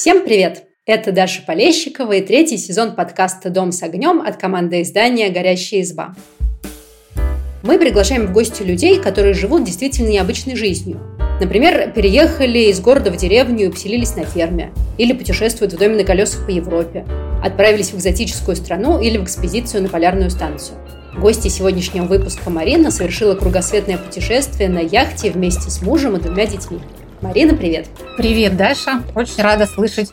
Всем привет! Это Даша Полещикова и третий сезон подкаста «Дом с огнем» от команды издания «Горящая изба». Мы приглашаем в гости людей, которые живут действительно необычной жизнью. Например, переехали из города в деревню и поселились на ферме. Или путешествуют в доме на колесах по Европе. Отправились в экзотическую страну или в экспедицию на полярную станцию. Гости сегодняшнего выпуска Марина совершила кругосветное путешествие на яхте вместе с мужем и двумя детьми. Марина, привет! Привет, Даша! Очень рада слышать.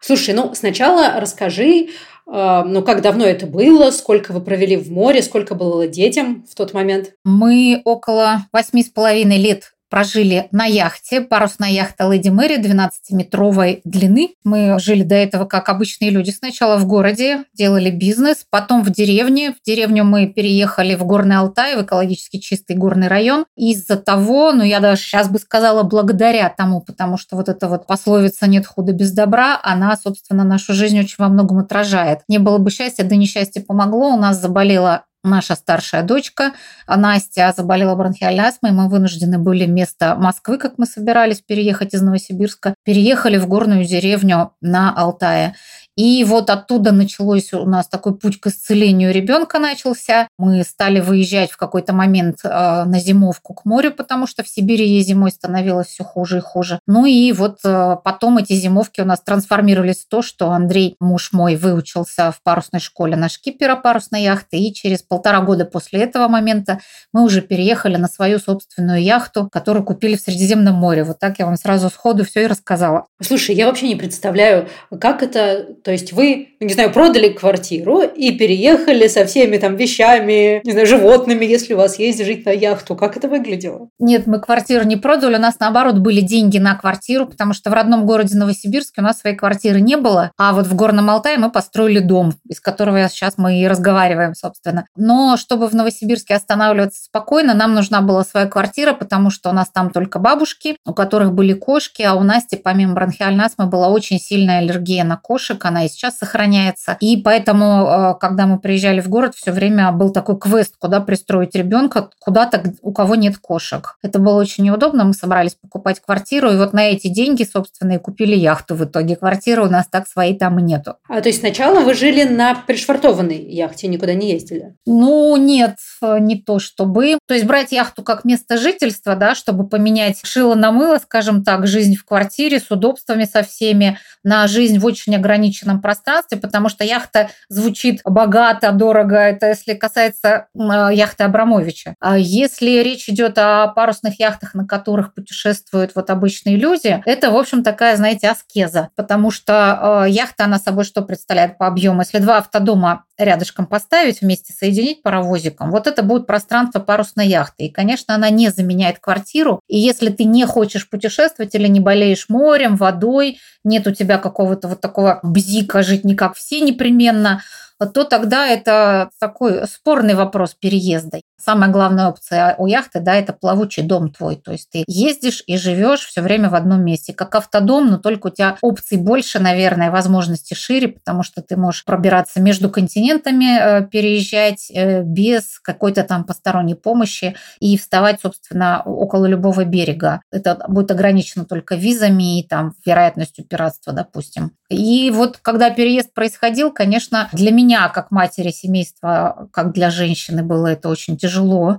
Слушай, ну сначала расскажи, э, ну как давно это было, сколько вы провели в море, сколько было детям в тот момент? Мы около восьми с половиной лет прожили на яхте, парусная яхта Леди Мэри 12-метровой длины. Мы жили до этого как обычные люди. Сначала в городе, делали бизнес, потом в деревне. В деревню мы переехали в Горный Алтай, в экологически чистый горный район. Из-за того, ну я даже сейчас бы сказала, благодаря тому, потому что вот эта вот пословица «нет худа без добра», она, собственно, нашу жизнь очень во многом отражает. Не было бы счастья, да несчастье помогло. У нас заболела наша старшая дочка Настя заболела бронхиальной астмой. Мы вынуждены были вместо Москвы, как мы собирались переехать из Новосибирска, переехали в горную деревню на Алтае. И вот оттуда началось у нас такой путь к исцелению ребенка начался. Мы стали выезжать в какой-то момент э, на зимовку к морю, потому что в Сибири ей зимой становилось все хуже и хуже. Ну и вот э, потом эти зимовки у нас трансформировались в то, что Андрей, муж мой, выучился в парусной школе на шкипера парусной яхты. И через полтора года после этого момента мы уже переехали на свою собственную яхту, которую купили в Средиземном море. Вот так я вам сразу сходу все и рассказала. Слушай, я вообще не представляю, как это то есть вы, ну, не знаю, продали квартиру и переехали со всеми там вещами, не знаю, животными, если у вас есть жить на яхту. Как это выглядело? Нет, мы квартиру не продали, у нас наоборот были деньги на квартиру, потому что в родном городе Новосибирске у нас своей квартиры не было, а вот в Горном Алтае мы построили дом, из которого сейчас мы и разговариваем, собственно. Но чтобы в Новосибирске останавливаться спокойно, нам нужна была своя квартира, потому что у нас там только бабушки, у которых были кошки, а у Насти помимо бронхиальной астмы была очень сильная аллергия на кошек, она и сейчас сохраняется. И поэтому, э, когда мы приезжали в город, все время был такой квест, куда пристроить ребенка куда-то, у кого нет кошек. Это было очень неудобно. Мы собрались покупать квартиру, и вот на эти деньги, собственно, и купили яхту в итоге. Квартиры у нас так своей там и нету. А то есть сначала вы жили на пришвартованной яхте, никуда не ездили? Ну, нет, не то чтобы. То есть брать яхту как место жительства, да, чтобы поменять шило на мыло, скажем так, жизнь в квартире с удобствами со всеми, на жизнь в очень ограниченном пространстве, потому что яхта звучит богато, дорого. Это если касается а, яхты Абрамовича. А если речь идет о парусных яхтах, на которых путешествуют вот обычные люди, это, в общем, такая, знаете, аскеза, потому что а, яхта, она собой что представляет по объему? Если два автодома рядышком поставить, вместе соединить паровозиком, вот это будет пространство парусной яхты. И, конечно, она не заменяет квартиру. И если ты не хочешь путешествовать или не болеешь морем, водой, нет у тебя какого-то вот такого бзика жить не как все непременно, то тогда это такой спорный вопрос переезда. Самая главная опция у яхты, да, это плавучий дом твой. То есть ты ездишь и живешь все время в одном месте. Как автодом, но только у тебя опций больше, наверное, возможности шире, потому что ты можешь пробираться между континентами, э, переезжать э, без какой-то там посторонней помощи и вставать, собственно, около любого берега. Это будет ограничено только визами и там вероятностью пиратства, допустим. И вот когда переезд происходил, конечно, для меня, как матери семейства, как для женщины, было это очень тяжело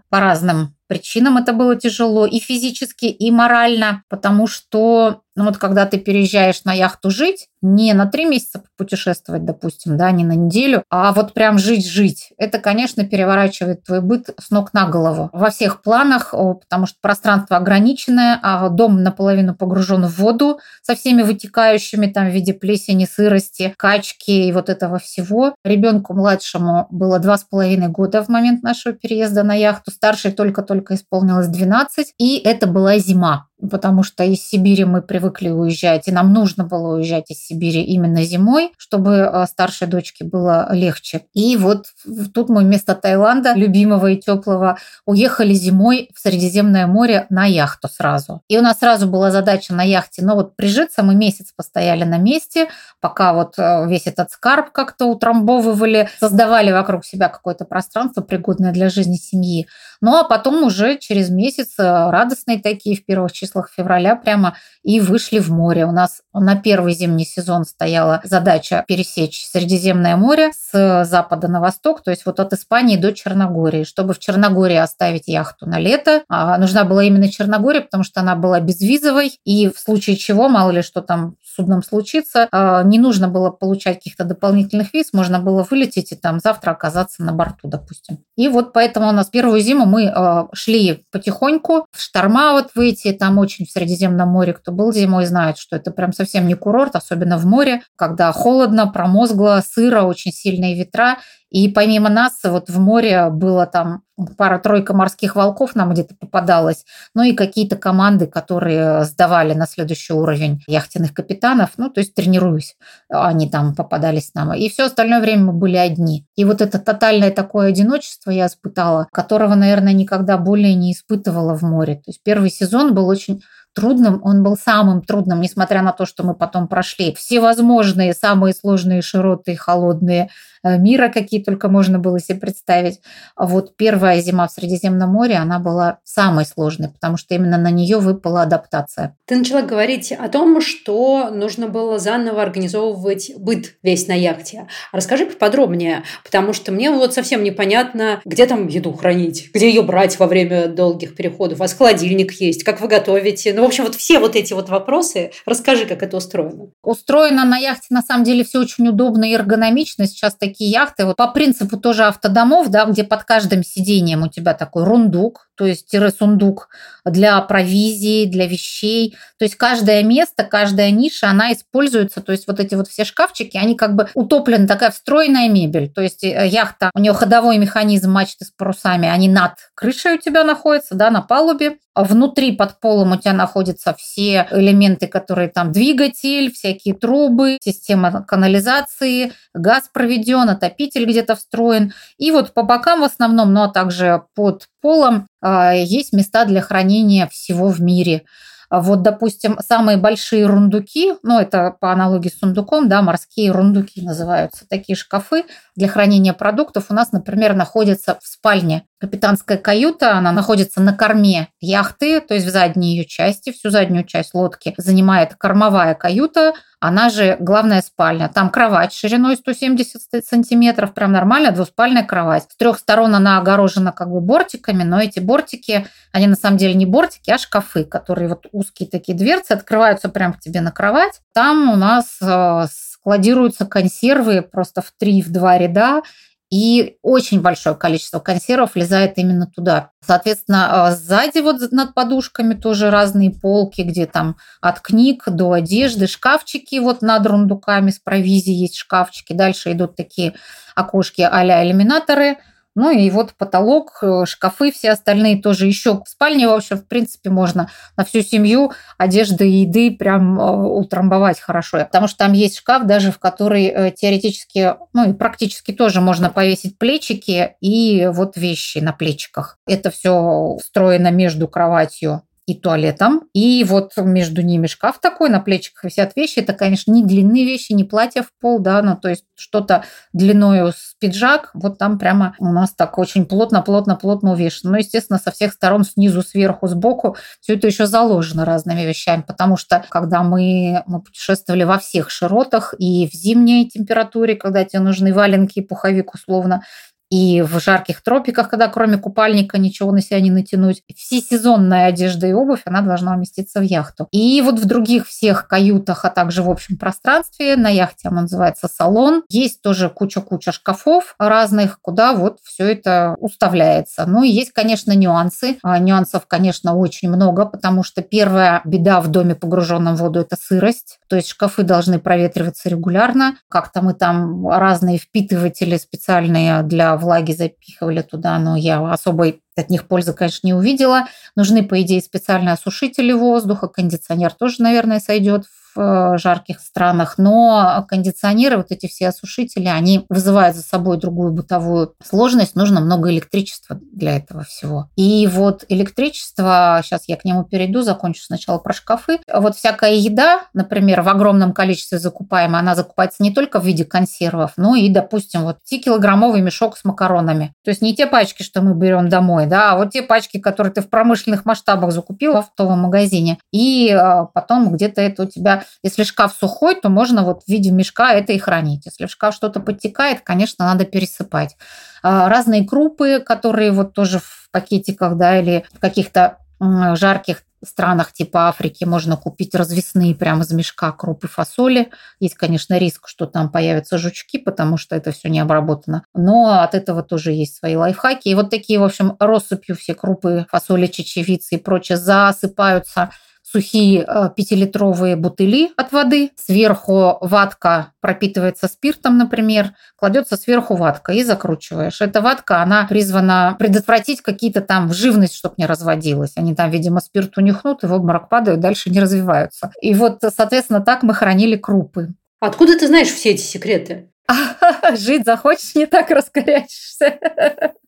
по разным причинам это было тяжело и физически, и морально, потому что ну вот когда ты переезжаешь на яхту жить, не на три месяца путешествовать, допустим, да, не на неделю, а вот прям жить-жить, это, конечно, переворачивает твой быт с ног на голову. Во всех планах, потому что пространство ограниченное, а дом наполовину погружен в воду со всеми вытекающими там в виде плесени, сырости, качки и вот этого всего. Ребенку младшему было два с половиной года в момент нашего переезда на яхту, старший только-только исполнилось 12, и это была зима потому что из Сибири мы привыкли уезжать, и нам нужно было уезжать из Сибири именно зимой, чтобы э, старшей дочке было легче. И вот тут мы вместо Таиланда, любимого и теплого, уехали зимой в Средиземное море на яхту сразу. И у нас сразу была задача на яхте, но вот прижиться мы месяц постояли на месте, пока вот э, весь этот скарб как-то утрамбовывали, создавали вокруг себя какое-то пространство, пригодное для жизни семьи. Ну а потом уже через месяц э, радостные такие в первых числах февраля прямо и вышли в море. У нас на первый зимний сезон стояла задача пересечь Средиземное море с запада на восток, то есть вот от Испании до Черногории. Чтобы в Черногории оставить яхту на лето, а нужна была именно Черногория, потому что она была безвизовой, и в случае чего, мало ли что там судном случится, а, не нужно было получать каких-то дополнительных виз, можно было вылететь и там завтра оказаться на борту, допустим. И вот поэтому у нас первую зиму мы а, шли потихоньку, в шторма вот выйти, там очень в Средиземном море, кто был зимой, знает, что это прям совсем не курорт, особенно в море, когда холодно, промозгло, сыро, очень сильные ветра, и помимо нас вот в море было там пара-тройка морских волков нам где-то попадалось, ну и какие-то команды, которые сдавали на следующий уровень яхтенных капитанов, ну то есть тренируюсь, они там попадались нам. И все остальное время мы были одни. И вот это тотальное такое одиночество я испытала, которого, наверное, никогда более не испытывала в море. То есть первый сезон был очень трудным, он был самым трудным, несмотря на то, что мы потом прошли всевозможные, самые сложные широты, холодные мира, какие только можно было себе представить. А вот первая зима в Средиземном море, она была самой сложной, потому что именно на нее выпала адаптация. Ты начала говорить о том, что нужно было заново организовывать быт весь на яхте. Расскажи поподробнее, потому что мне вот совсем непонятно, где там еду хранить, где ее брать во время долгих переходов. У вас холодильник есть, как вы готовите. Ну, в общем, вот все вот эти вот вопросы. Расскажи, как это устроено. Устроено на яхте на самом деле все очень удобно и эргономично. Сейчас такие такие яхты, вот по принципу тоже автодомов, да, где под каждым сиденьем у тебя такой рундук, то есть тире-сундук для провизии, для вещей. То есть каждое место, каждая ниша, она используется. То есть вот эти вот все шкафчики, они как бы утоплены, такая встроенная мебель. То есть э, яхта, у нее ходовой механизм мачты с парусами, они над крышей у тебя находятся, да, на палубе. Внутри под полом у тебя находятся все элементы, которые там двигатель, всякие трубы, система канализации, газ проведен, отопитель где-то встроен. И вот по бокам в основном, ну а также под полом а, есть места для хранения всего в мире. Вот, допустим, самые большие рундуки, ну, это по аналогии с сундуком, да, морские рундуки называются, такие шкафы для хранения продуктов у нас, например, находятся в спальне. Капитанская каюта, она находится на корме яхты, то есть в задней ее части, всю заднюю часть лодки занимает кормовая каюта, она же главная спальня. Там кровать шириной 170 сантиметров, прям нормальная двуспальная кровать. С трех сторон она огорожена как бы бортиками, но эти бортики, они на самом деле не бортики, а шкафы, которые вот узкие такие дверцы открываются прямо к тебе на кровать. Там у нас э, складируются консервы просто в три, в два ряда, и очень большое количество консервов влезает именно туда. Соответственно, а, сзади вот над подушками тоже разные полки, где там от книг до одежды, шкафчики вот над рундуками с провизией есть шкафчики. Дальше идут такие окошки а-ля иллюминаторы – ну и вот потолок, э, шкафы, все остальные тоже еще в спальне, в общем, в принципе, можно на всю семью одежды и еды прям э, утрамбовать хорошо. Потому что там есть шкаф, даже в который э, теоретически, ну и практически тоже можно повесить плечики и вот вещи на плечиках. Это все встроено между кроватью и туалетом. И вот между ними шкаф такой, на плечиках висят вещи. Это, конечно, не длинные вещи, не платья в пол, да, но то есть что-то длиною с пиджак. Вот там прямо у нас так очень плотно, плотно, плотно увешано. Но, естественно, со всех сторон, снизу, сверху, сбоку, все это еще заложено разными вещами, потому что когда мы, мы путешествовали во всех широтах и в зимней температуре, когда тебе нужны валенки и пуховик условно, и в жарких тропиках, когда кроме купальника ничего на себя не натянуть. Всесезонная одежда и обувь, она должна уместиться в яхту. И вот в других всех каютах, а также в общем пространстве, на яхте он называется салон, есть тоже куча-куча шкафов разных, куда вот все это уставляется. Ну и есть, конечно, нюансы. А, нюансов, конечно, очень много, потому что первая беда в доме, погруженном в воду, это сырость. То есть шкафы должны проветриваться регулярно. Как-то мы там разные впитыватели специальные для влаги запихивали туда, но я особой от них пользы, конечно, не увидела. Нужны, по идее, специальные осушители воздуха, кондиционер тоже, наверное, сойдет в жарких странах, но кондиционеры, вот эти все осушители, они вызывают за собой другую бытовую сложность, нужно много электричества для этого всего. И вот электричество, сейчас я к нему перейду, закончу сначала про шкафы. Вот всякая еда, например, в огромном количестве закупаемая, она закупается не только в виде консервов, но и, допустим, вот 10-килограммовый мешок с макаронами. То есть не те пачки, что мы берем домой, да, а вот те пачки, которые ты в промышленных масштабах закупил в оптовом магазине. И а, потом где-то это у тебя, если шкаф сухой, то можно вот в виде мешка это и хранить. Если в шкаф что-то подтекает, конечно, надо пересыпать. А, разные крупы, которые вот тоже в пакетиках, да, или в каких-то жарких странах типа Африки можно купить развесные прямо из мешка крупы фасоли. Есть, конечно, риск, что там появятся жучки, потому что это все не обработано. Но от этого тоже есть свои лайфхаки. И вот такие, в общем, россыпью все крупы фасоли, чечевицы и прочее засыпаются сухие э, пятилитровые бутыли от воды, сверху ватка пропитывается спиртом, например, кладется сверху ватка и закручиваешь. Эта ватка, она призвана предотвратить какие-то там живность, чтобы не разводилась. Они там, видимо, спирт унюхнут и в обморок падают, дальше не развиваются. И вот, соответственно, так мы хранили крупы. Откуда ты знаешь все эти секреты? Жить захочешь, не так раскорячишься.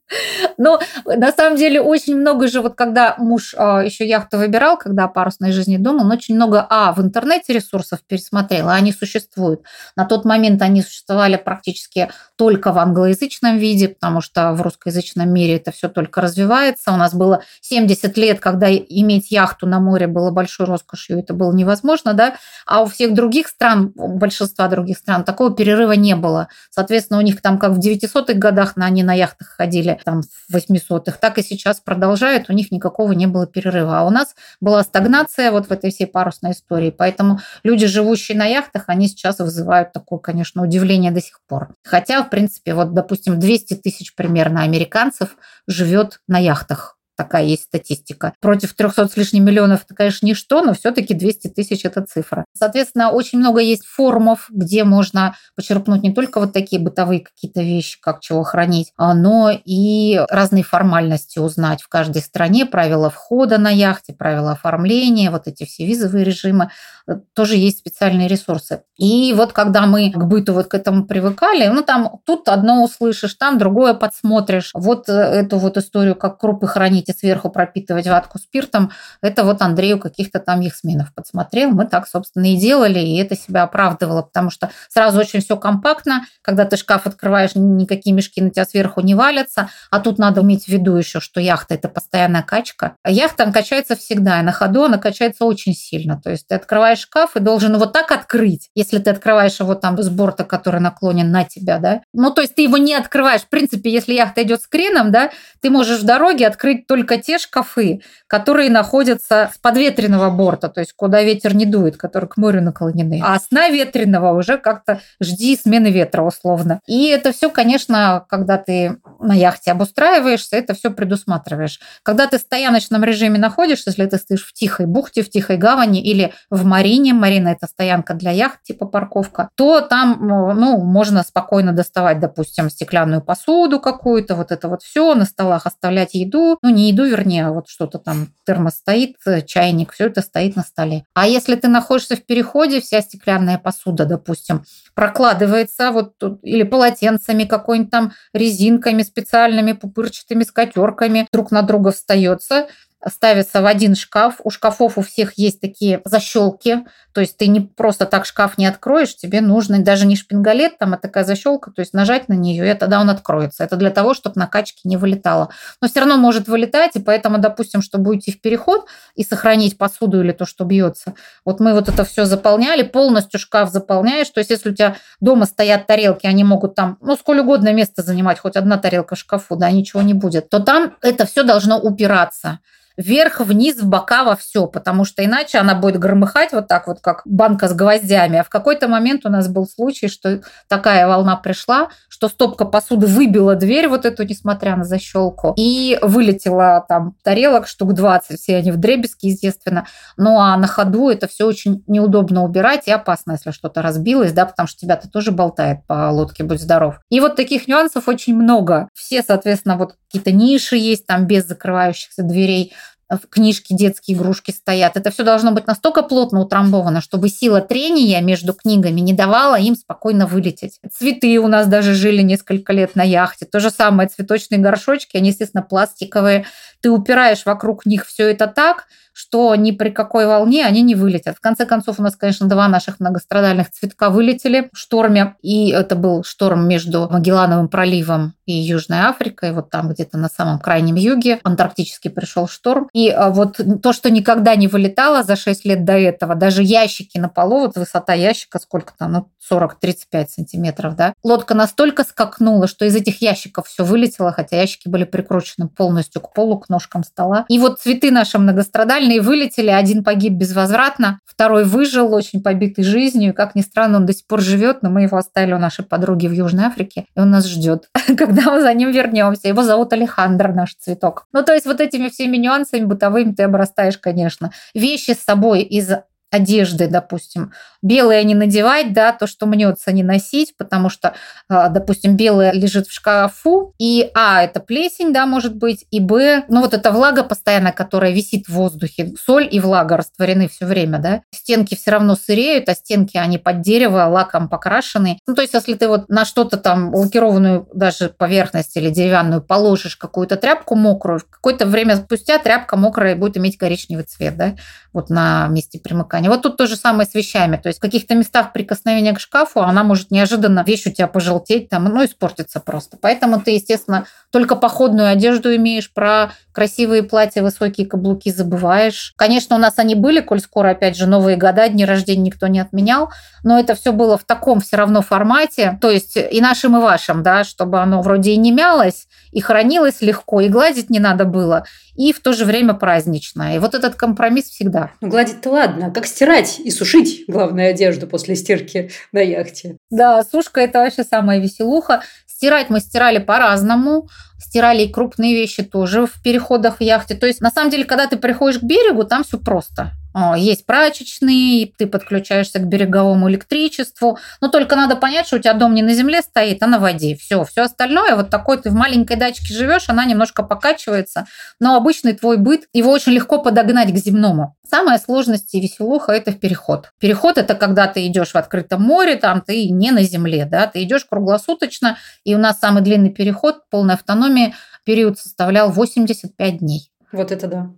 Но на самом деле очень много же, вот когда муж а, еще яхту выбирал, когда о парусной жизни думал, он очень много, а, в интернете ресурсов пересмотрел, а они существуют. На тот момент они существовали практически только в англоязычном виде, потому что в русскоязычном мире это все только развивается. У нас было 70 лет, когда иметь яхту на море было большой роскошью, это было невозможно, да, а у всех других стран, у большинства других стран такого перерыва не было. Соответственно, у них там как в 900-х годах они на яхтах ходили, там в 800-х, так и сейчас продолжают, у них никакого не было перерыва. А у нас была стагнация вот в этой всей парусной истории. Поэтому люди, живущие на яхтах, они сейчас вызывают такое, конечно, удивление до сих пор. Хотя, в принципе, вот, допустим, 200 тысяч примерно американцев живет на яхтах Такая есть статистика. Против 300 с лишним миллионов это, конечно, ничто, но все-таки 200 тысяч – это цифра. Соответственно, очень много есть форумов, где можно почерпнуть не только вот такие бытовые какие-то вещи, как чего хранить, а, но и разные формальности узнать в каждой стране, правила входа на яхте, правила оформления, вот эти все визовые режимы. Э, тоже есть специальные ресурсы. И вот когда мы к быту вот к этому привыкали, ну там тут одно услышишь, там другое подсмотришь. Вот э, эту вот историю, как крупы хранить сверху пропитывать ватку спиртом, это вот Андрею каких-то там яхсменов подсмотрел. Мы так, собственно, и делали, и это себя оправдывало, потому что сразу очень все компактно. Когда ты шкаф открываешь, никакие мешки на тебя сверху не валятся. А тут надо иметь в виду еще, что яхта – это постоянная качка. А яхта качается всегда, и на ходу она качается очень сильно. То есть ты открываешь шкаф и должен его так открыть, если ты открываешь его там с борта, который наклонен на тебя, да. Ну, то есть ты его не открываешь. В принципе, если яхта идет с креном, да, ты можешь в дороге открыть только те шкафы, которые находятся с подветренного борта, то есть куда ветер не дует, которые к морю наклонены. А с наветренного уже как-то жди смены ветра условно. И это все, конечно, когда ты на яхте обустраиваешься, это все предусматриваешь. Когда ты в стояночном режиме находишься, если ты стоишь в тихой бухте, в тихой гавани или в марине, марина это стоянка для яхт, типа парковка, то там ну, можно спокойно доставать, допустим, стеклянную посуду какую-то, вот это вот все, на столах оставлять еду, ну не еду, вернее, вот что-то там, термос стоит, э, чайник, все это стоит на столе. А если ты находишься в переходе, вся стеклянная посуда, допустим, прокладывается вот тут, или полотенцами какой-нибудь там, резинками специальными, пупырчатыми скатерками, друг на друга встается, ставится в один шкаф. У шкафов у всех есть такие защелки, то есть ты не просто так шкаф не откроешь, тебе нужно даже не шпингалет, там а такая защелка, то есть нажать на нее, и тогда он откроется. Это для того, чтобы накачки не вылетало. Но все равно может вылетать, и поэтому, допустим, чтобы уйти в переход и сохранить посуду или то, что бьется, вот мы вот это все заполняли, полностью шкаф заполняешь, то есть если у тебя дома стоят тарелки, они могут там, ну, сколь угодно место занимать, хоть одна тарелка в шкафу, да, ничего не будет, то там это все должно упираться вверх, вниз, в бока, во все, потому что иначе она будет громыхать вот так вот, как банка с гвоздями. А в какой-то момент у нас был случай, что такая волна пришла, что стопка посуды выбила дверь вот эту, несмотря на защелку, и вылетела там тарелок штук 20, все они в дребезги, естественно. Ну а на ходу это все очень неудобно убирать и опасно, если что-то разбилось, да, потому что тебя-то тоже болтает по лодке, будь здоров. И вот таких нюансов очень много. Все, соответственно, вот какие-то ниши есть там без закрывающихся дверей. Книжки, детские игрушки стоят. Это все должно быть настолько плотно утрамбовано, чтобы сила трения между книгами не давала им спокойно вылететь. Цветы у нас даже жили несколько лет на яхте. То же самое, цветочные горшочки, они, естественно, пластиковые. Ты упираешь вокруг них все это так, что ни при какой волне они не вылетят. В конце концов, у нас, конечно, два наших многострадальных цветка вылетели в шторме. И это был шторм между Магеллановым проливом и Южной Африкой, вот там где-то на самом крайнем юге. Антарктический пришел шторм. И а, вот то, что никогда не вылетало за 6 лет до этого, даже ящики на полу, вот высота ящика сколько там, ну, 40-35 сантиметров, да. Лодка настолько скакнула, что из этих ящиков все вылетело, хотя ящики были прикручены полностью к полу, к ножкам стола. И вот цветы наши многострадальные вылетели, один погиб безвозвратно, второй выжил, очень побитый жизнью, как ни странно, он до сих пор живет, но мы его оставили у нашей подруги в Южной Африке, и он нас ждет, когда мы за ним вернемся. Его зовут Алехандр, наш цветок. Ну, то есть вот этими всеми нюансами бытовыми ты обрастаешь, конечно. Вещи с собой из одежды, допустим, белое не надевать, да, то, что мнется, не носить, потому что, а, допустим, белое лежит в шкафу, и, а, это плесень, да, может быть, и, б, ну, вот эта влага постоянно, которая висит в воздухе, соль и влага растворены все время, да, стенки все равно сыреют, а стенки, они под дерево, лаком покрашены. Ну, то есть, если ты вот на что-то там лакированную даже поверхность или деревянную положишь какую-то тряпку мокрую, какое-то время спустя тряпка мокрая будет иметь коричневый цвет, да, вот на месте примыкания. Вот тут то же самое с вещами. То есть в каких-то местах прикосновения к шкафу она может неожиданно вещь у тебя пожелтеть, там, ну, испортиться просто. Поэтому ты, естественно, только походную одежду имеешь, про красивые платья, высокие каблуки забываешь. Конечно, у нас они были, коль скоро, опять же, Новые года, дни рождения никто не отменял, но это все было в таком все равно формате, то есть и нашим, и вашим, да, чтобы оно вроде и не мялось, и хранилось легко, и гладить не надо было, и в то же время праздничное. И вот этот компромисс всегда. Ну, гладить-то ладно, а как стирать и сушить, главную одежду после стирки на яхте? Да, сушка – это вообще самая веселуха. Стирать мы стирали по-разному. Стирали и крупные вещи тоже в переходах в яхте. То есть, на самом деле, когда ты приходишь к берегу, там все просто. А, есть прачечные, ты подключаешься к береговому электричеству. Но только надо понять, что у тебя дом не на земле стоит, а на воде. Все, все остальное, вот такой ты в маленькой дачке живешь, она немножко покачивается. Но обычный твой быт, его очень легко подогнать к земному. Самая сложность и веселуха – это переход. Переход – это когда ты идешь в открытом море, там ты не на земле, да, ты идешь круглосуточно, и у нас самый длинный переход, полной автономии, период составлял 85 дней. Вот это да.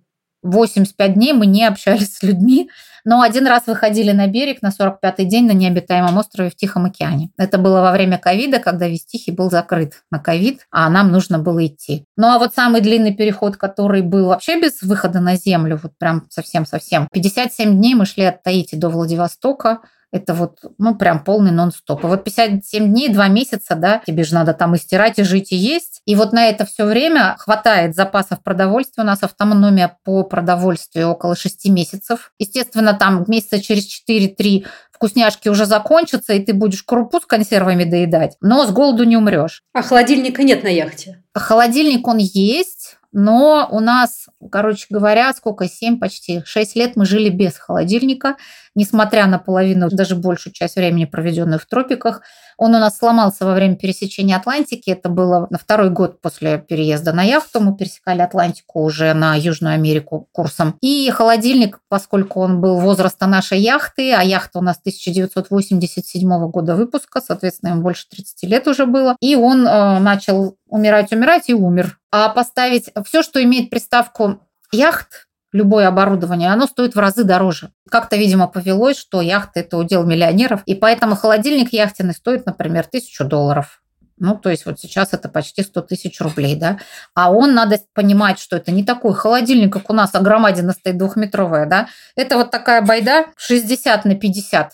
85 дней мы не общались с людьми, но один раз выходили на берег на 45-й день на необитаемом острове в Тихом океане. Это было во время ковида, когда весь Тихий был закрыт на ковид, а нам нужно было идти. Ну а вот самый длинный переход, который был вообще без выхода на землю, вот прям совсем-совсем, 57 дней мы шли от Таити до Владивостока, это вот, ну, прям полный нон-стоп. И вот 57 дней, 2 месяца, да, тебе же надо там и стирать, и жить, и есть. И вот на это все время хватает запасов продовольствия. У нас автономия по продовольствию около 6 месяцев. Естественно, там месяца через 4-3 вкусняшки уже закончатся, и ты будешь крупу с консервами доедать, но с голоду не умрешь. А холодильника нет на яхте? Холодильник он есть, но у нас, короче говоря, сколько, 7, почти 6 лет мы жили без холодильника, несмотря на половину, даже большую часть времени, проведенную в тропиках. Он у нас сломался во время пересечения Атлантики. Это было на второй год после переезда на яхту. Мы пересекали Атлантику уже на Южную Америку курсом. И холодильник, поскольку он был возраста нашей яхты, а яхта у нас 1987 года выпуска, соответственно, ему больше 30 лет уже было, и он э, начал умирать, умирать и умер. А поставить все, что имеет приставку яхт, любое оборудование, оно стоит в разы дороже. Как-то, видимо, повелось, что яхта – это удел миллионеров, и поэтому холодильник яхтенный стоит, например, тысячу долларов. Ну, то есть вот сейчас это почти 100 тысяч рублей, да. А он, надо понимать, что это не такой холодильник, как у нас, а громадина стоит двухметровая, да. Это вот такая байда 60 на 50.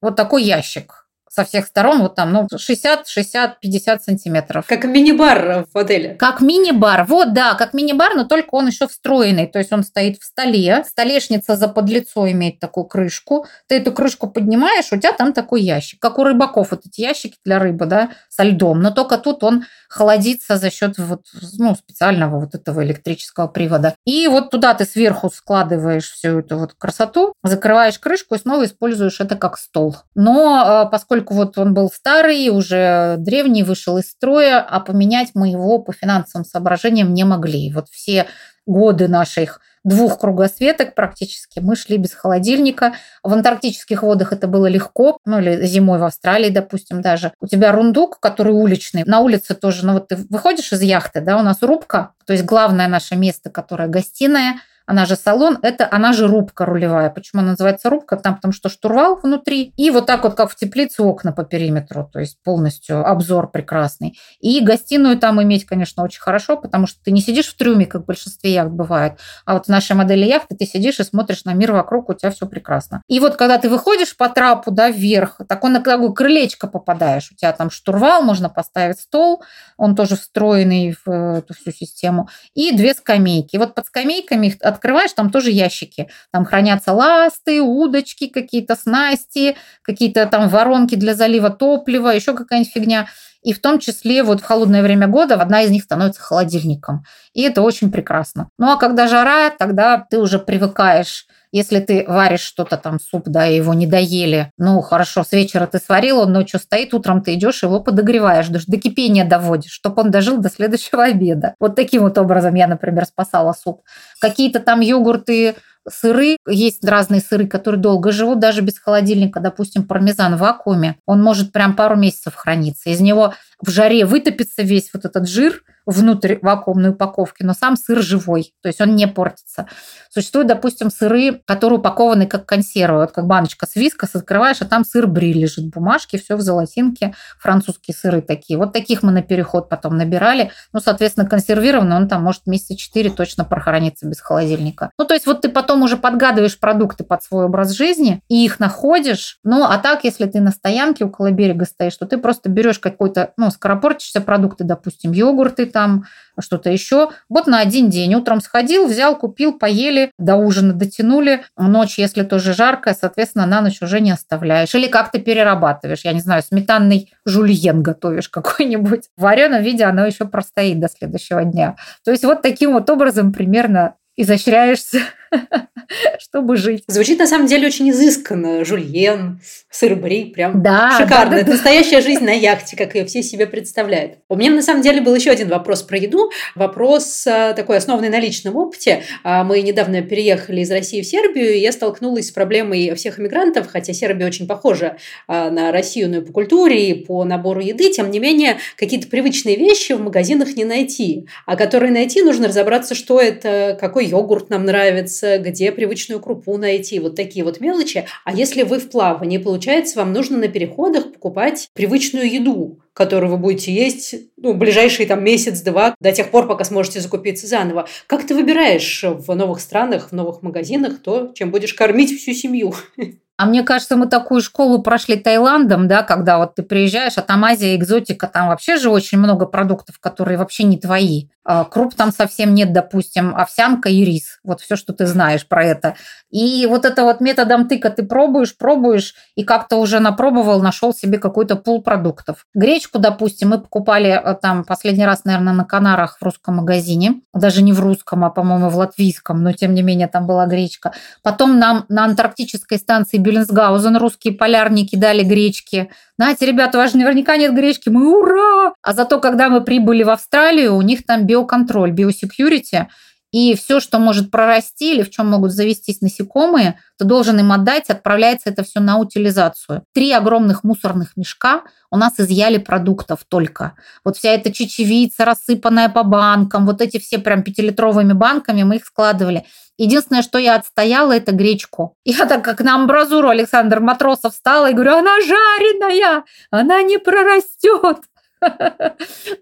Вот такой ящик со всех сторон, вот там, ну, 60, 60, 50 сантиметров. Как мини-бар в отеле. Как мини-бар, вот, да, как мини-бар, но только он еще встроенный, то есть он стоит в столе, столешница за подлицо имеет такую крышку, ты эту крышку поднимаешь, у тебя там такой ящик, как у рыбаков вот эти ящики для рыбы, да, со льдом, но только тут он холодится за счет вот, ну, специального вот этого электрического привода. И вот туда ты сверху складываешь всю эту вот красоту, закрываешь крышку и снова используешь это как стол. Но э, поскольку поскольку вот он был старый, уже древний, вышел из строя, а поменять мы его по финансовым соображениям не могли. Вот все годы наших двух кругосветок практически мы шли без холодильника. В антарктических водах это было легко, ну или зимой в Австралии, допустим, даже. У тебя рундук, который уличный, на улице тоже, ну вот ты выходишь из яхты, да, у нас рубка, то есть главное наше место, которое гостиная – она же салон, это она же рубка рулевая. Почему она называется рубка? Там потому что штурвал внутри. И вот так вот, как в теплице, окна по периметру. То есть полностью обзор прекрасный. И гостиную там иметь, конечно, очень хорошо, потому что ты не сидишь в трюме, как в большинстве яхт бывает. А вот в нашей модели яхты ты сидишь и смотришь на мир вокруг, у тебя все прекрасно. И вот когда ты выходишь по трапу, да, вверх, так он на такое крылечко попадаешь. У тебя там штурвал, можно поставить стол, он тоже встроенный в эту всю систему. И две скамейки. Вот под скамейками открываешь, там тоже ящики. Там хранятся ласты, удочки, какие-то снасти, какие-то там воронки для залива топлива, еще какая-нибудь фигня. И в том числе вот в холодное время года одна из них становится холодильником. И это очень прекрасно. Ну а когда жара, тогда ты уже привыкаешь если ты варишь что-то там, суп, да, и его не доели, ну, хорошо, с вечера ты сварил, он ночью стоит, утром ты идешь, его подогреваешь, даже до кипения доводишь, чтобы он дожил до следующего обеда. Вот таким вот образом я, например, спасала суп. Какие-то там йогурты, сыры. Есть разные сыры, которые долго живут, даже без холодильника. Допустим, пармезан в вакууме. Он может прям пару месяцев храниться. Из него в жаре вытопится весь вот этот жир – внутрь вакуумной упаковки, но сам сыр живой, то есть он не портится. Существуют, допустим, сыры, которые упакованы как консервы, вот как баночка с вискос, открываешь, а там сыр бри лежит в бумажке, все в золотинке, французские сыры такие. Вот таких мы на переход потом набирали. Ну, соответственно, консервированный, он там может месяца 4 точно прохраниться без холодильника. Ну, то есть вот ты потом уже подгадываешь продукты под свой образ жизни и их находишь. Ну, а так, если ты на стоянке около берега стоишь, то ты просто берешь какой-то, ну, скоропортящийся продукты, допустим, йогурты, там что-то еще. Вот на один день утром сходил, взял, купил, поели, до ужина дотянули. Ночь, если тоже жаркая, соответственно, на ночь уже не оставляешь. Или как-то перерабатываешь. Я не знаю, сметанный жульен готовишь какой-нибудь. В вареном виде оно еще простоит до следующего дня. То есть вот таким вот образом примерно изощряешься, чтобы жить. Звучит на самом деле очень изысканно. Жульен, сыр бри, прям да, шикарно. Да, Это настоящая жизнь на яхте, как ее все себе представляют. У меня на самом деле был еще один вопрос про еду. Вопрос э, такой основанный на личном опыте. А, мы недавно переехали из России в Сербию, и я столкнулась с проблемой всех иммигрантов, хотя Сербия очень похожа а, на Россию, но и по культуре, и по набору еды. Тем не менее, какие-то привычные вещи в магазинах не найти. А которые найти, нужно разобраться, что это, какой йогурт нам нравится, где привычную крупу найти, вот такие вот мелочи. А если вы в плавании, получается, вам нужно на переходах покупать привычную еду, которую вы будете есть ну, ближайший там месяц-два, до тех пор, пока сможете закупиться заново. Как ты выбираешь в новых странах, в новых магазинах то, чем будешь кормить всю семью? А мне кажется, мы такую школу прошли Таиландом, да, когда вот ты приезжаешь, а там Азия, экзотика, там вообще же очень много продуктов, которые вообще не твои. А, круп там совсем нет, допустим, овсянка и рис. Вот все, что ты знаешь про это. И вот это вот методом тыка ты пробуешь, пробуешь, и как-то уже напробовал, нашел себе какой-то пул продуктов. Гречку, допустим, мы покупали э, там последний раз, наверное, на Канарах в русском магазине. Даже не в русском, а, по-моему, в латвийском, но тем не менее там была гречка. Потом нам на антарктической станции Бюллинсгаузен русские полярники дали гречки. Знаете, ребята, у вас же наверняка нет гречки. Мы ура! А зато, когда мы прибыли в Австралию, у них там биоконтроль, биосекьюрити, и все, что может прорасти или в чем могут завестись насекомые, ты должен им отдать, отправляется это все на утилизацию. Три огромных мусорных мешка у нас изъяли продуктов только. Вот вся эта чечевица, рассыпанная по банкам, вот эти все прям пятилитровыми банками мы их складывали. Единственное, что я отстояла, это гречку. Я так как на амбразуру Александр Матросов встала и говорю, она жареная, она не прорастет.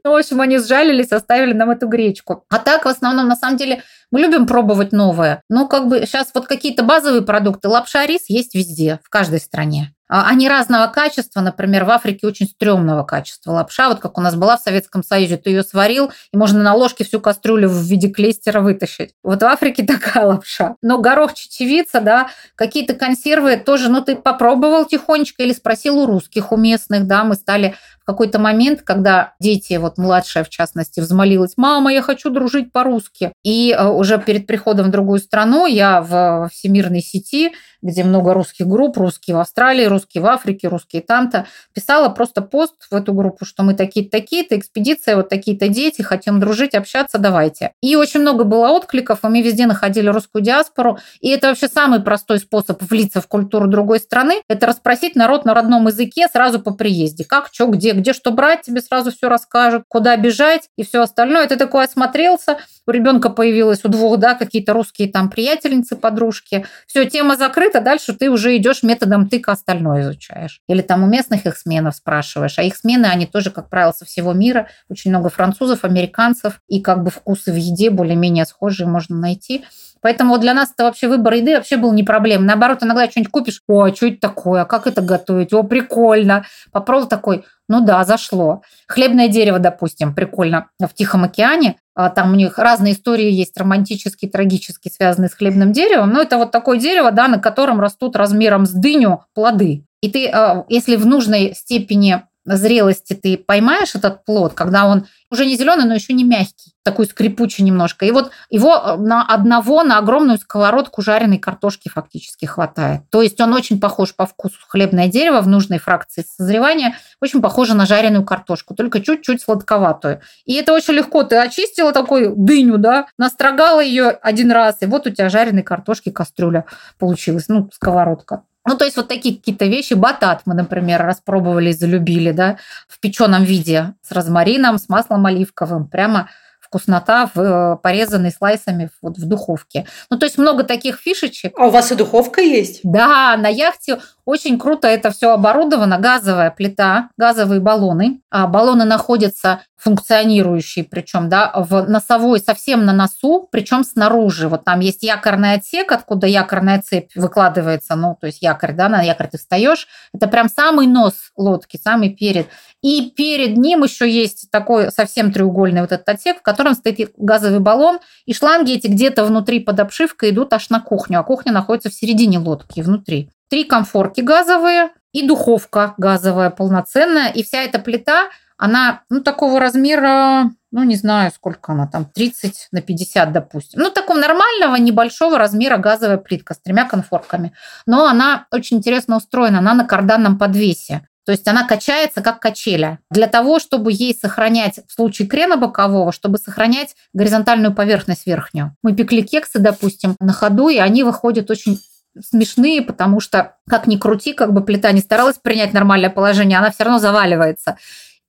Ну, в общем, они сжалились, оставили нам эту гречку. А так, в основном, на самом деле, мы любим пробовать новое. Ну, как бы сейчас вот какие-то базовые продукты. Лапша, рис есть везде, в каждой стране. А, они разного качества, например, в Африке очень стрёмного качества лапша, вот как у нас была в Советском Союзе, ты ее сварил, и можно на ложке всю кастрюлю в виде клейстера вытащить. Вот в Африке такая лапша. Но горох, чечевица, да, какие-то консервы тоже, ну ты попробовал тихонечко или спросил у русских, у местных, да, мы стали в какой-то момент, когда дети, вот младшая в частности, взмолилась, мама, я хочу дружить по-русски. И э, уже перед приходом в другую страну я в всемирной сети где много русских групп, русские в Австралии, русские в Африке, русские там-то. Писала просто пост в эту группу, что мы такие-то, такие-то, экспедиция, вот такие-то дети, хотим дружить, общаться, давайте. И очень много было откликов, и мы везде находили русскую диаспору. И это вообще самый простой способ влиться в культуру другой страны, это расспросить народ на родном языке сразу по приезде. Как, что, где, где что брать, тебе сразу все расскажут, куда бежать и все остальное. Ты такой осмотрелся, у ребенка появилось у двух, да, какие-то русские там приятельницы, подружки. Все, тема закрыта, дальше ты уже идешь методом тыка остальное изучаешь. Или там у местных их сменов спрашиваешь. А их смены, они тоже, как правило, со всего мира. Очень много французов, американцев. И как бы вкусы в еде более-менее схожие можно найти. Поэтому для нас это вообще выбор еды вообще был не проблем. Наоборот, иногда что-нибудь купишь, о, а что это такое, а как это готовить, о, прикольно. Попробовал такой, ну да, зашло. Хлебное дерево, допустим, прикольно, в Тихом океане. А там у них разные истории есть, романтические, трагические, связанные с хлебным деревом. Но это вот такое дерево, да, на котором растут размером с дыню плоды. И ты, а, если в нужной степени зрелости ты поймаешь этот плод, когда он уже не зеленый, но еще не мягкий, такой скрипучий немножко. И вот его э, на одного, на огромную сковородку жареной картошки фактически хватает. То есть он очень похож по вкусу хлебное дерево в нужной фракции созревания, очень похоже на жареную картошку, только чуть-чуть сладковатую. И это очень легко. Ты очистила такую дыню, да, настрогала ее один раз, и вот у тебя жареной картошки кастрюля получилась, ну, сковородка. Ну, то есть вот такие какие-то вещи. Батат мы, например, распробовали и залюбили, да, в печеном виде с розмарином, с маслом оливковым. Прямо вкуснота в, э, порезанной слайсами вот в духовке. Ну, то есть много таких фишечек. А у вас и духовка есть? Да, на яхте очень круто это все оборудовано. Газовая плита, газовые баллоны. А баллоны находятся функционирующие, причем, да, в носовой, совсем на носу, причем снаружи. Вот там есть якорный отсек, откуда якорная цепь выкладывается, ну, то есть якорь, да, на якорь ты встаешь. Это прям самый нос лодки, самый перед. И перед ним еще есть такой совсем треугольный вот этот отсек, в котором стоит газовый баллон, и шланги эти где-то внутри под обшивкой идут аж на кухню, а кухня находится в середине лодки, внутри три комфорки газовые и духовка газовая полноценная. И вся эта плита, она ну, такого размера, ну, не знаю, сколько она там, 30 на 50, допустим. Ну, такого нормального, небольшого размера газовая плитка с тремя конфорками. Но она очень интересно устроена, она на карданном подвесе. То есть она качается как качеля. Для того, чтобы ей сохранять, в случае крена бокового, чтобы сохранять горизонтальную поверхность верхнюю. Мы пекли кексы, допустим, на ходу, и они выходят очень смешные, потому что, как ни крути, как бы плита не старалась принять нормальное положение, она все равно заваливается.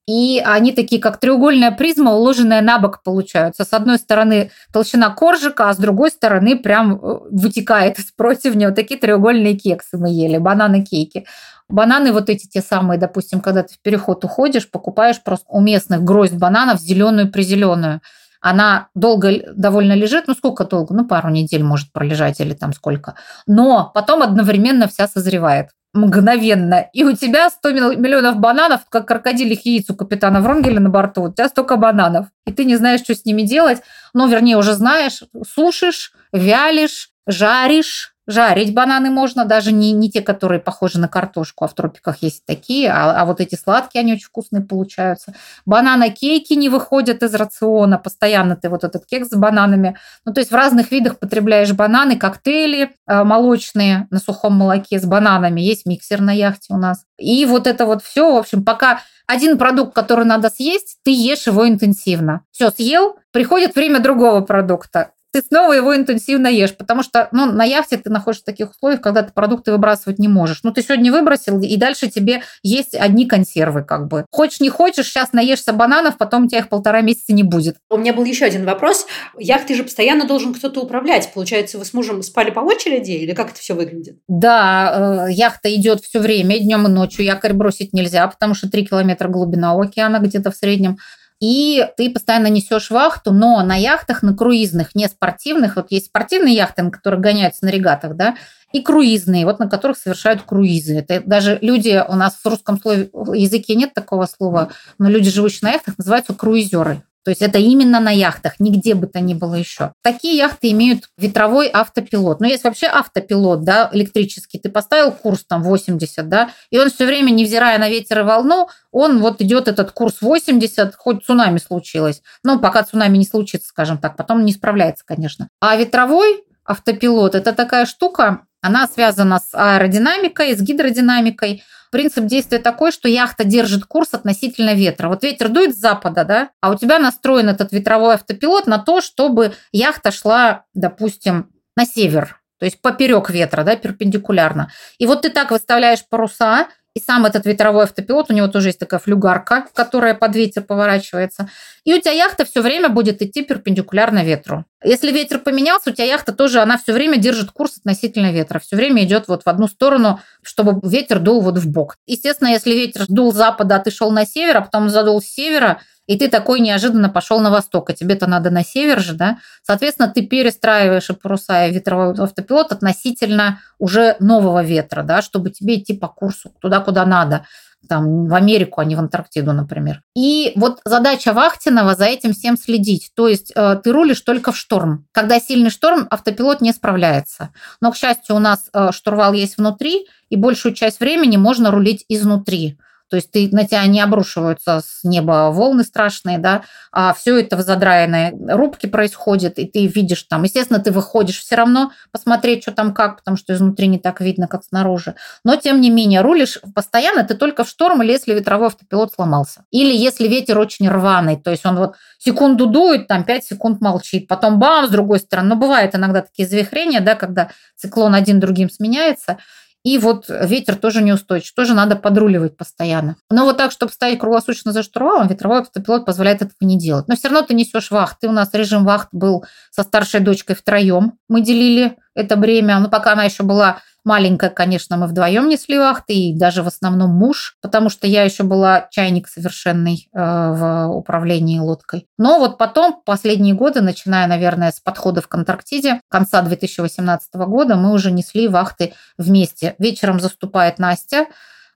И они такие, как треугольная призма, уложенная на бок получаются. С одной стороны толщина коржика, а с другой стороны прям э, вытекает из противня. Вот такие треугольные кексы мы ели, бананы-кейки. Бананы вот эти те самые, допустим, когда ты в переход уходишь, покупаешь просто у местных гроздь бананов зеленую-призеленую. Она долго довольно лежит, ну сколько долго? Ну пару недель может пролежать или там сколько. Но потом одновременно вся созревает мгновенно. И у тебя 100 миллионов бананов, как крокодилих яиц у капитана Вронгеля на борту. У тебя столько бананов. И ты не знаешь, что с ними делать. Ну, вернее, уже знаешь. Сушишь, вялишь, жаришь, Жарить бананы можно, даже не, не те, которые похожи на картошку, а в тропиках есть такие, а, а вот эти сладкие, они очень вкусные получаются. Банана-кейки не выходят из рациона, постоянно ты вот этот кекс с бананами. Ну, то есть в разных видах потребляешь бананы, коктейли э, молочные на сухом молоке с бананами. Есть миксер на яхте у нас. И вот это вот все, в общем, пока один продукт, который надо съесть, ты ешь его интенсивно. Все, съел, приходит время другого продукта ты снова его интенсивно ешь, потому что ну, на яхте ты находишься в таких условиях, когда ты продукты выбрасывать не можешь. Ну, ты сегодня выбросил, и дальше тебе есть одни консервы как бы. Хочешь, не хочешь, сейчас наешься бананов, потом у тебя их полтора месяца не будет. У меня был еще один вопрос. Яхты же постоянно должен кто-то управлять. Получается, вы с мужем спали по очереди или как это все выглядит? Да, э, яхта идет все время, днем и ночью. Якорь бросить нельзя, потому что 3 километра глубина океана где-то в среднем и ты постоянно несешь вахту, но на яхтах, на круизных, не спортивных, вот есть спортивные яхты, на которых гоняются на регатах, да, и круизные, вот на которых совершают круизы. Это даже люди, у нас в русском слове, языке нет такого слова, но люди, живущие на яхтах, называются круизеры. То есть это именно на яхтах, нигде бы то ни было еще. Такие яхты имеют ветровой автопилот. Но есть вообще автопилот, да, электрический. Ты поставил курс там 80, да, и он все время, невзирая на ветер и волну, он вот идет этот курс 80, хоть цунами случилось. Но пока цунами не случится, скажем так, потом не справляется, конечно. А ветровой автопилот – это такая штука, она связана с аэродинамикой, с гидродинамикой. Принцип действия такой, что яхта держит курс относительно ветра. Вот ветер дует с запада, да, а у тебя настроен этот ветровой автопилот на то, чтобы яхта шла, допустим, на север, то есть поперек ветра, да, перпендикулярно. И вот ты так выставляешь паруса, и сам этот ветровой автопилот, у него тоже есть такая флюгарка, которая под ветер поворачивается. И у тебя яхта все время будет идти перпендикулярно ветру. Если ветер поменялся, у тебя яхта тоже, она все время держит курс относительно ветра. Все время идет вот в одну сторону, чтобы ветер дул вот в бок. Естественно, если ветер дул с запада, а ты шел на север, а потом задул с севера, и ты такой неожиданно пошел на восток, а тебе-то надо на север же, да? Соответственно, ты перестраиваешь и паруса, и ветровой автопилот относительно уже нового ветра, да, чтобы тебе идти по курсу туда, куда надо там, в Америку, а не в Антарктиду, например. И вот задача Вахтинова за этим всем следить. То есть э, ты рулишь только в шторм. Когда сильный шторм, автопилот не справляется. Но, к счастью, у нас э, штурвал есть внутри, и большую часть времени можно рулить изнутри. То есть ты, на тебя не обрушиваются с неба волны страшные, да, а все это в задраенной рубке происходит, и ты видишь там, естественно, ты выходишь все равно посмотреть, что там как, потому что изнутри не так видно, как снаружи. Но, тем не менее, рулишь постоянно, ты только в шторм или если ветровой автопилот сломался. Или если ветер очень рваный, то есть он вот секунду дует, там 5 секунд молчит, потом бам, с другой стороны. Но бывает иногда такие завихрения, да, когда циклон один другим сменяется – и вот ветер тоже неустойчив, тоже надо подруливать постоянно. Но вот так, чтобы стоять круглосуточно за штурвалом, ветровой автопилот позволяет этого не делать. Но все равно ты несешь вахт. Ты у нас режим вахт был со старшей дочкой втроем. Мы делили это бремя. Но пока она еще была Маленькая, конечно, мы вдвоем несли вахты, и даже в основном муж, потому что я еще была чайник совершенный э, в управлении лодкой. Но вот потом, последние годы, начиная, наверное, с подхода в Антарктиде, конца 2018 года, мы уже несли вахты вместе. Вечером заступает Настя,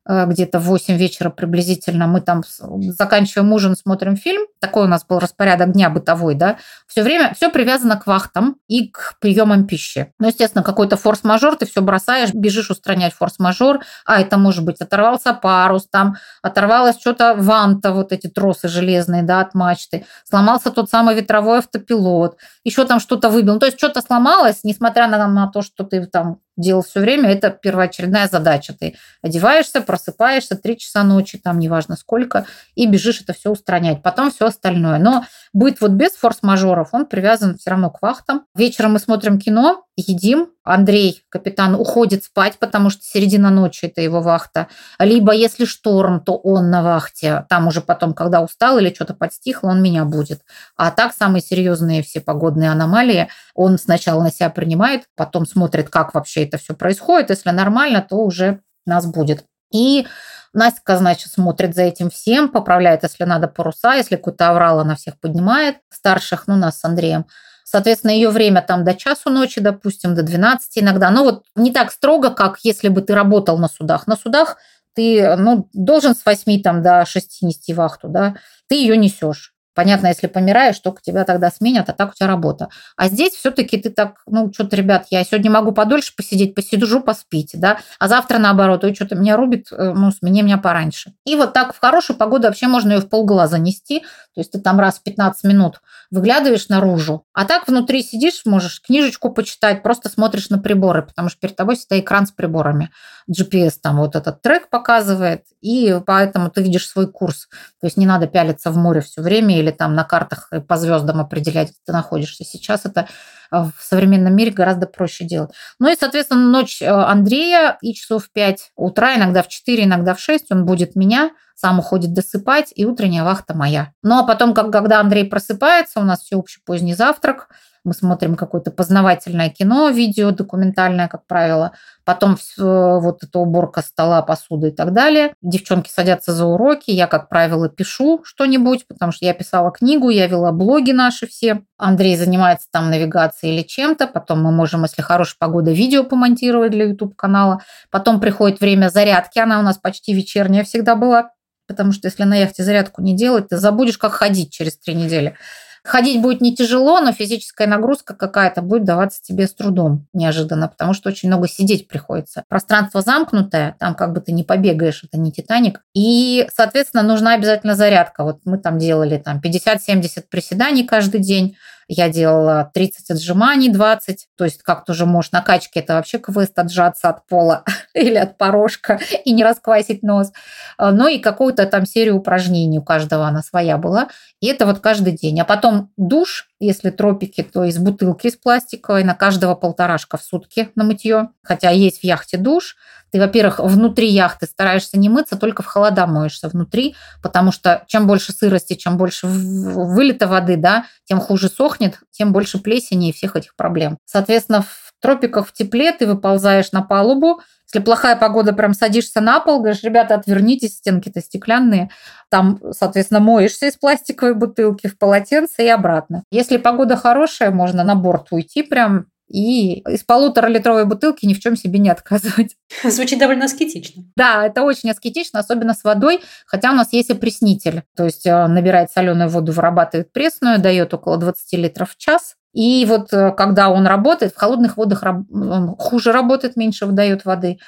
где-то в 8 вечера приблизительно мы там заканчиваем ужин, смотрим фильм. Такой у нас был распорядок дня бытовой, да. Все время все привязано к вахтам и к приемам пищи. Ну, естественно, какой-то форс-мажор, ты все бросаешь, бежишь устранять форс-мажор, а это может быть оторвался парус, там оторвалось что-то ванта, вот эти тросы железные, да, от мачты, сломался тот самый ветровой автопилот, еще там что-то выбил. Ну, то есть что-то сломалось, несмотря на, на то, что ты там делал все время, это первоочередная задача. Ты одеваешься, просыпаешься, три часа ночи, там неважно сколько, и бежишь это все устранять. Потом все остальное. Но быт вот без форс-мажоров, он привязан все равно к вахтам. Вечером мы смотрим кино, едим. Андрей, капитан, уходит спать, потому что середина ночи это его вахта. Либо если шторм, то он на вахте. Там уже потом, когда устал или что-то подстихло, он меня будет. А так самые серьезные все погодные аномалии он сначала на себя принимает, потом смотрит, как вообще это все происходит. Если нормально, то уже нас будет. И Настя, значит, смотрит за этим всем, поправляет, если надо, паруса, если какой-то аврал, она всех поднимает, старших, ну, нас с Андреем. Соответственно, ее время там до часу ночи, допустим, до 12 иногда. Но вот не так строго, как если бы ты работал на судах. На судах ты ну, должен с 8 там, до 6 нести вахту, да, ты ее несешь. Понятно, если помираешь, только тебя тогда сменят, а так у тебя работа. А здесь все-таки ты так, ну, что-то, ребят, я сегодня могу подольше посидеть, посижу, поспить, да, а завтра наоборот, ой, что-то меня рубит, э, ну, смени меня пораньше. И вот так в хорошую погоду вообще можно ее в полглаза нести, то есть ты там раз в 15 минут выглядываешь наружу, а так внутри сидишь, можешь книжечку почитать, просто смотришь на приборы, потому что перед тобой всегда экран с приборами. GPS там вот этот трек показывает, и поэтому ты видишь свой курс. То есть не надо пялиться в море все время или там на картах по звездам определять, где ты находишься. Сейчас это в современном мире гораздо проще делать. Ну и, соответственно, ночь э, Андрея и часов 5 утра, иногда в 4, иногда в 6 он будет меня, сам уходит досыпать, и утренняя вахта моя. Ну а потом, как, когда Андрей просыпается, у нас всеобщий поздний завтрак – мы смотрим какое-то познавательное кино, видео документальное, как правило. Потом все, вот эта уборка стола, посуды и так далее. Девчонки садятся за уроки. Я, как правило, пишу что-нибудь, потому что я писала книгу, я вела блоги наши все. Андрей занимается там навигацией или чем-то. Потом мы можем, если хорошая погода, видео помонтировать для YouTube-канала. Потом приходит время зарядки. Она у нас почти вечерняя всегда была потому что если на яхте зарядку не делать, ты забудешь, как ходить через три недели. Ходить будет не тяжело, но физическая нагрузка какая-то будет даваться тебе с трудом неожиданно, потому что очень много сидеть приходится. Пространство замкнутое, там как бы ты не побегаешь, это не Титаник. И, соответственно, нужна обязательно зарядка. Вот мы там делали там 50-70 приседаний каждый день, я делала 30 отжиманий, 20. То есть как тоже можешь на качке это вообще квест отжаться от пола или от порожка и не расквасить нос. Ну и какую-то там серию упражнений у каждого она своя была. И это вот каждый день. А потом душ, если тропики, то из бутылки из пластиковой, на каждого полторашка в сутки на мытье. Хотя есть в яхте душ. Ты, во-первых, внутри яхты стараешься не мыться, только в холода моешься внутри, потому что чем больше сырости, чем больше вылета воды, да, тем хуже сохнет, тем больше плесени и всех этих проблем. Соответственно, в тропиках в тепле ты выползаешь на палубу, если плохая погода, прям садишься на пол, говоришь, ребята, отвернитесь, стенки-то стеклянные. Там, соответственно, моешься из пластиковой бутылки в полотенце и обратно. Если погода хорошая, можно на борт уйти прям и из полуторалитровой бутылки ни в чем себе не отказывать. Звучит довольно аскетично. Да, это очень аскетично, особенно с водой, хотя у нас есть опреснитель. То есть э, набирает соленую воду, вырабатывает пресную, дает около 20 литров в час. И вот э, когда он работает, в холодных водах он хуже работает, меньше выдает воды.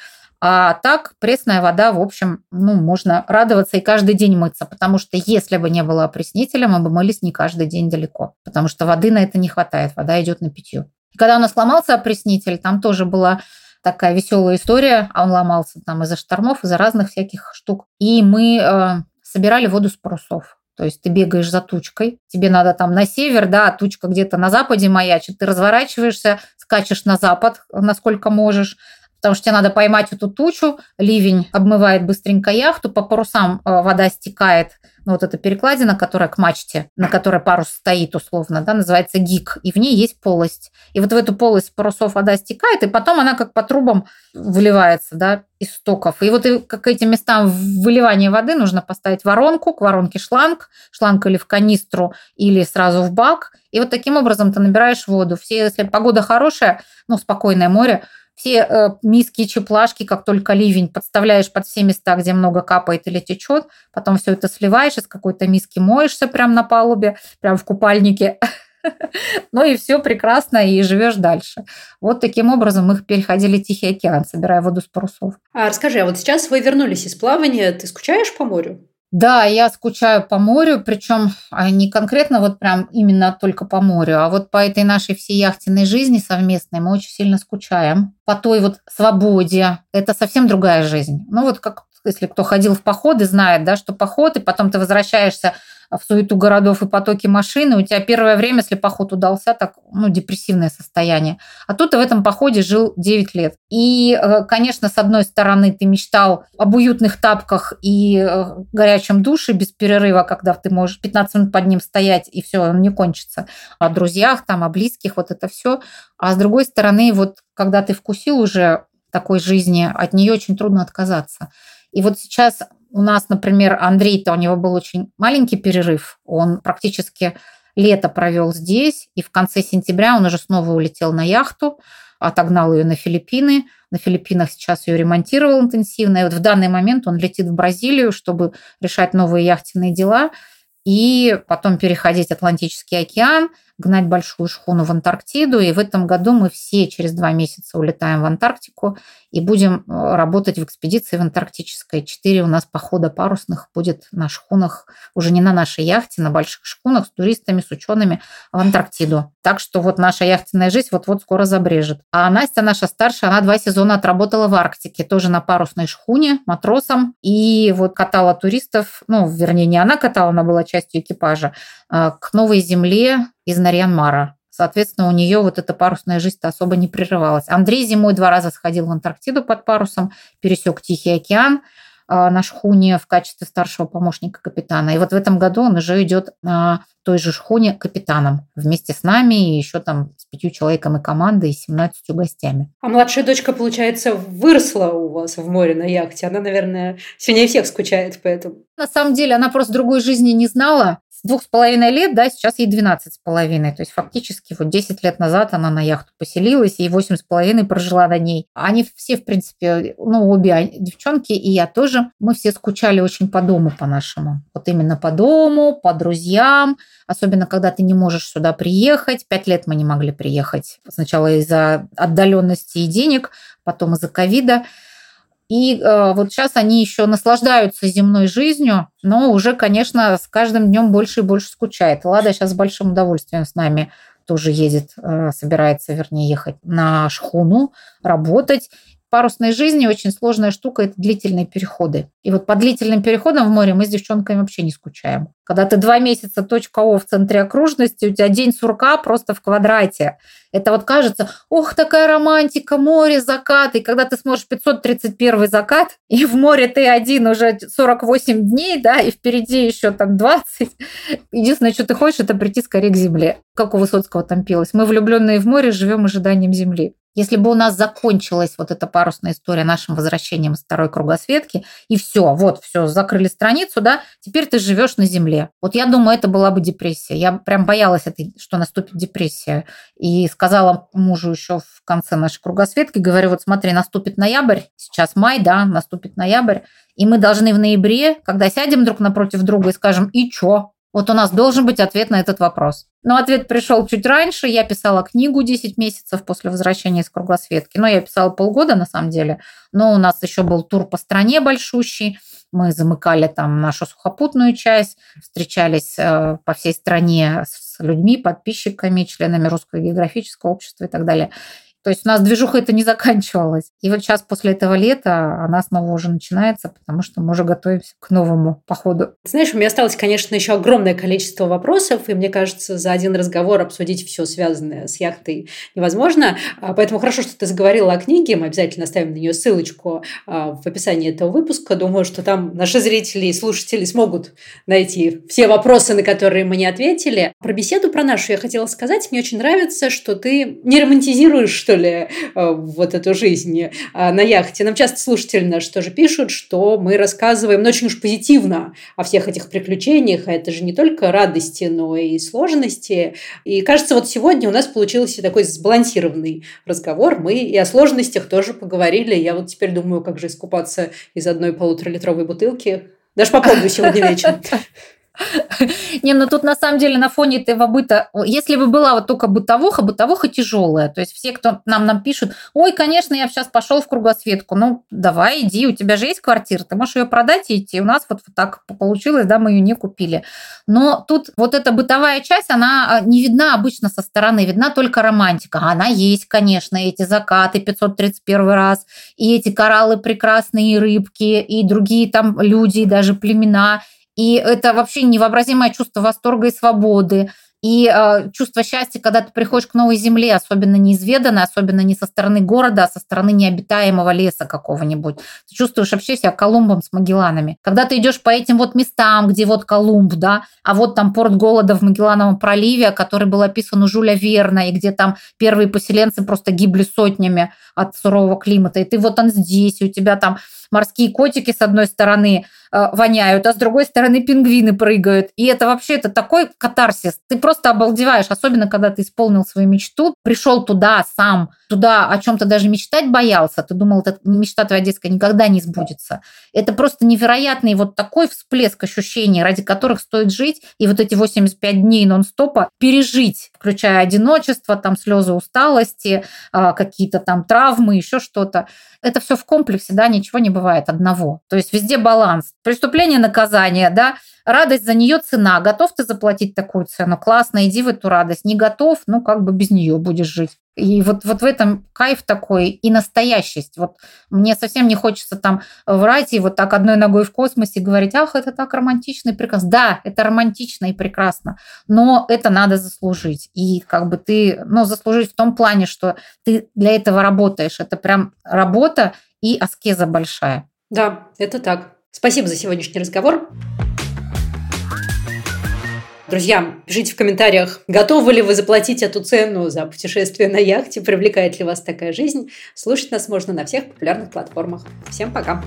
А так пресная вода, в общем, ну, можно радоваться и каждый день мыться, потому что если бы не было опреснителя, мы бы мылись не каждый день далеко, потому что воды на это не хватает, вода идет на питье. И когда у нас сломался опреснитель, там тоже была такая веселая история, а он ломался там из-за штормов, из-за разных всяких штук. И мы э, собирали воду с парусов. То есть ты бегаешь за тучкой, тебе надо там на север, да, а тучка где-то на западе маячит, ты разворачиваешься, скачешь на запад, насколько можешь, потому что тебе надо поймать эту тучу, ливень обмывает быстренько яхту, по парусам э, вода стекает, ну, вот эта перекладина, которая к мачте, на которой парус стоит условно, да, называется гик, и в ней есть полость. И вот в эту полость парусов вода стекает, и потом она как по трубам выливается, да, из стоков. И вот как этим местам выливания воды нужно поставить воронку, к воронке шланг, шланг или в канистру, или сразу в бак. И вот таким образом ты набираешь воду. Все, если погода хорошая, ну, спокойное море, все э, миски, чеплашки, как только ливень, подставляешь под все места, где много капает или течет, потом все это сливаешь, из какой-то миски моешься прямо на палубе, прямо в купальнике. Ну и все прекрасно, и живешь дальше. Вот таким образом мы переходили Тихий океан, собирая воду с парусов. А расскажи, а вот сейчас вы вернулись из плавания, ты скучаешь по морю? Да, я скучаю по морю, причем а, не конкретно вот прям именно только по морю, а вот по этой нашей всей яхтенной жизни совместной мы очень сильно скучаем. По той вот свободе. Это совсем другая жизнь. Ну вот как если кто ходил в походы, знает, да, что поход, и потом ты возвращаешься в суету городов и потоки машины, у тебя первое время, если поход удался, так, ну, депрессивное состояние. А тут ты в этом походе жил 9 лет. И, э, конечно, с одной стороны, ты мечтал об уютных тапках и э, горячем душе без перерыва, когда ты можешь 15 минут под ним стоять, и все, он не кончится. О друзьях, там, о близких, вот это все. А с другой стороны, вот когда ты вкусил уже такой жизни, от нее очень трудно отказаться. И вот сейчас у нас, например, Андрей-то у него был очень маленький перерыв. Он практически лето провел здесь, и в конце сентября он уже снова улетел на яхту, отогнал ее на Филиппины. На Филиппинах сейчас ее ремонтировал интенсивно. И вот в данный момент он летит в Бразилию, чтобы решать новые яхтенные дела и потом переходить Атлантический океан, гнать большую шхуну в Антарктиду. И в этом году мы все через два месяца улетаем в Антарктику и будем э, работать в экспедиции в Антарктической. Четыре у нас похода парусных будет на шхунах, уже не на нашей яхте, на больших шхунах с туристами, с учеными в Антарктиду. Так что вот наша яхтенная жизнь вот-вот скоро забрежет. А Настя, наша старшая, она два сезона отработала в Арктике, тоже на парусной шхуне, матросом. И вот катала туристов, ну, вернее, не она катала, она была частью экипажа, э, к новой земле из Нарьян-Мара. Соответственно, у нее вот эта парусная жизнь-то особо не прерывалась. Андрей зимой два раза сходил в Антарктиду под парусом, пересек Тихий океан а, на шхуне в качестве старшего помощника капитана. И вот в этом году он уже идет на той же шхуне капитаном вместе с нами и еще там с пятью человеками команды и 17 гостями. А младшая дочка, получается, выросла у вас в море на яхте. Она, наверное, сильнее всех скучает поэтому. На самом деле, она просто другой жизни не знала двух с половиной лет, да, сейчас ей 12 с половиной. То есть фактически вот 10 лет назад она на яхту поселилась, и 8 с половиной прожила на ней. Они все, в принципе, ну, обе девчонки, и я тоже, мы все скучали очень по дому по-нашему. Вот именно по дому, по друзьям, особенно когда ты не можешь сюда приехать. Пять лет мы не могли приехать. Сначала из-за отдаленности и денег, потом из-за ковида. И э, вот сейчас они еще наслаждаются земной жизнью, но уже, конечно, с каждым днем больше и больше скучает. Лада сейчас с большим удовольствием с нами тоже едет, э, собирается, вернее, ехать на шхуну, работать парусной жизни очень сложная штука – это длительные переходы. И вот по длительным переходам в море мы с девчонками вообще не скучаем. Когда ты два месяца точка О в центре окружности, у тебя день сурка просто в квадрате. Это вот кажется, ох, такая романтика, море, закат. И когда ты смотришь 531 закат, и в море ты один уже 48 дней, да, и впереди еще там 20. Единственное, что ты хочешь, это прийти скорее к земле. Как у Высоцкого там пилось. Мы, влюбленные в море, живем ожиданием земли. Если бы у нас закончилась вот эта парусная история нашим возвращением с второй кругосветки, и все, вот, все, закрыли страницу, да, теперь ты живешь на земле. Вот я думаю, это была бы депрессия. Я прям боялась, этой, что наступит депрессия. И сказала мужу еще в конце нашей кругосветки, говорю, вот смотри, наступит ноябрь, сейчас май, да, наступит ноябрь, и мы должны в ноябре, когда сядем друг напротив друга и скажем, и чё? Вот у нас должен быть ответ на этот вопрос. Но ответ пришел чуть раньше. Я писала книгу 10 месяцев после возвращения из кругосветки. Но я писала полгода на самом деле. Но у нас еще был тур по стране большущий. Мы замыкали там нашу сухопутную часть, встречались э, по всей стране с людьми, подписчиками, членами Русского географического общества и так далее. То есть у нас движуха это не заканчивалась. И вот сейчас после этого лета она снова уже начинается, потому что мы уже готовимся к новому походу. Знаешь, у меня осталось, конечно, еще огромное количество вопросов, и мне кажется, за один разговор обсудить все связанное с яхтой невозможно. А, поэтому хорошо, что ты заговорила о книге. Мы обязательно оставим на нее ссылочку а, в описании этого выпуска. Думаю, что там наши зрители и слушатели смогут найти все вопросы, на которые мы не ответили. Про беседу про нашу я хотела сказать. Мне очень нравится, что ты не романтизируешь что ли, э, вот эту жизнь э, на яхте. Нам часто слушатели наши тоже пишут, что мы рассказываем, ну, очень уж позитивно о всех этих приключениях, а это же не только радости, но и сложности. И кажется, вот сегодня у нас получился такой сбалансированный разговор. Мы и о сложностях тоже поговорили. Я вот теперь думаю, как же искупаться из одной полуторалитровой бутылки. Даже попробую сегодня вечером. Не, ну тут на самом деле на фоне этого быта, если бы была вот только бытовуха, бытовуха тяжелая. То есть все, кто нам нам пишут, ой, конечно, я сейчас пошел в кругосветку. Ну, давай, иди, у тебя же есть квартира, ты можешь ее продать и идти. У нас вот, вот так получилось, да, мы ее не купили. Но тут вот эта бытовая часть, она а, не видна обычно со стороны, видна только романтика. Она есть, конечно, эти закаты 531 раз, и эти кораллы прекрасные, и рыбки, и другие там люди, и даже племена – и это вообще невообразимое чувство восторга и свободы. И э, чувство счастья, когда ты приходишь к новой земле, особенно неизведанной, особенно не со стороны города, а со стороны необитаемого леса какого-нибудь. Ты чувствуешь вообще себя Колумбом с Магелланами. Когда ты идешь по этим вот местам, где вот Колумб, да, а вот там порт голода в Магеллановом проливе, который был описан у Жюля Верна, и где там первые поселенцы просто гибли сотнями от сурового климата. И ты вот он здесь, и у тебя там морские котики с одной стороны э, воняют, а с другой стороны пингвины прыгают. И это вообще это такой катарсис. Ты просто обалдеваешь, особенно когда ты исполнил свою мечту, пришел туда сам, туда о чем-то даже мечтать боялся. Ты думал, эта мечта твоя детская никогда не сбудется. Это просто невероятный вот такой всплеск ощущений, ради которых стоит жить, и вот эти 85 дней нон-стопа пережить, включая одиночество, там слезы усталости, а, какие-то там травмы, еще что-то. Это все в комплексе, да, ничего не бывает одного. То есть везде баланс. Преступление, наказание, да, радость за нее цена. Готов ты заплатить такую цену? Классно, иди в эту радость. Не готов, ну как бы без нее будешь жить. И вот, вот в этом кайф такой и настоящесть. Вот мне совсем не хочется там врать и вот так одной ногой в космосе говорить, ах, это так романтично и прекрасно. Да, это романтично и прекрасно, но это надо заслужить. И как бы ты, ну, заслужить в том плане, что ты для этого работаешь. Это прям работа и аскеза большая. Да, это так. Спасибо за сегодняшний разговор. Друзья, пишите в комментариях, готовы ли вы заплатить эту цену за путешествие на яхте, привлекает ли вас такая жизнь. Слушать нас можно на всех популярных платформах. Всем пока!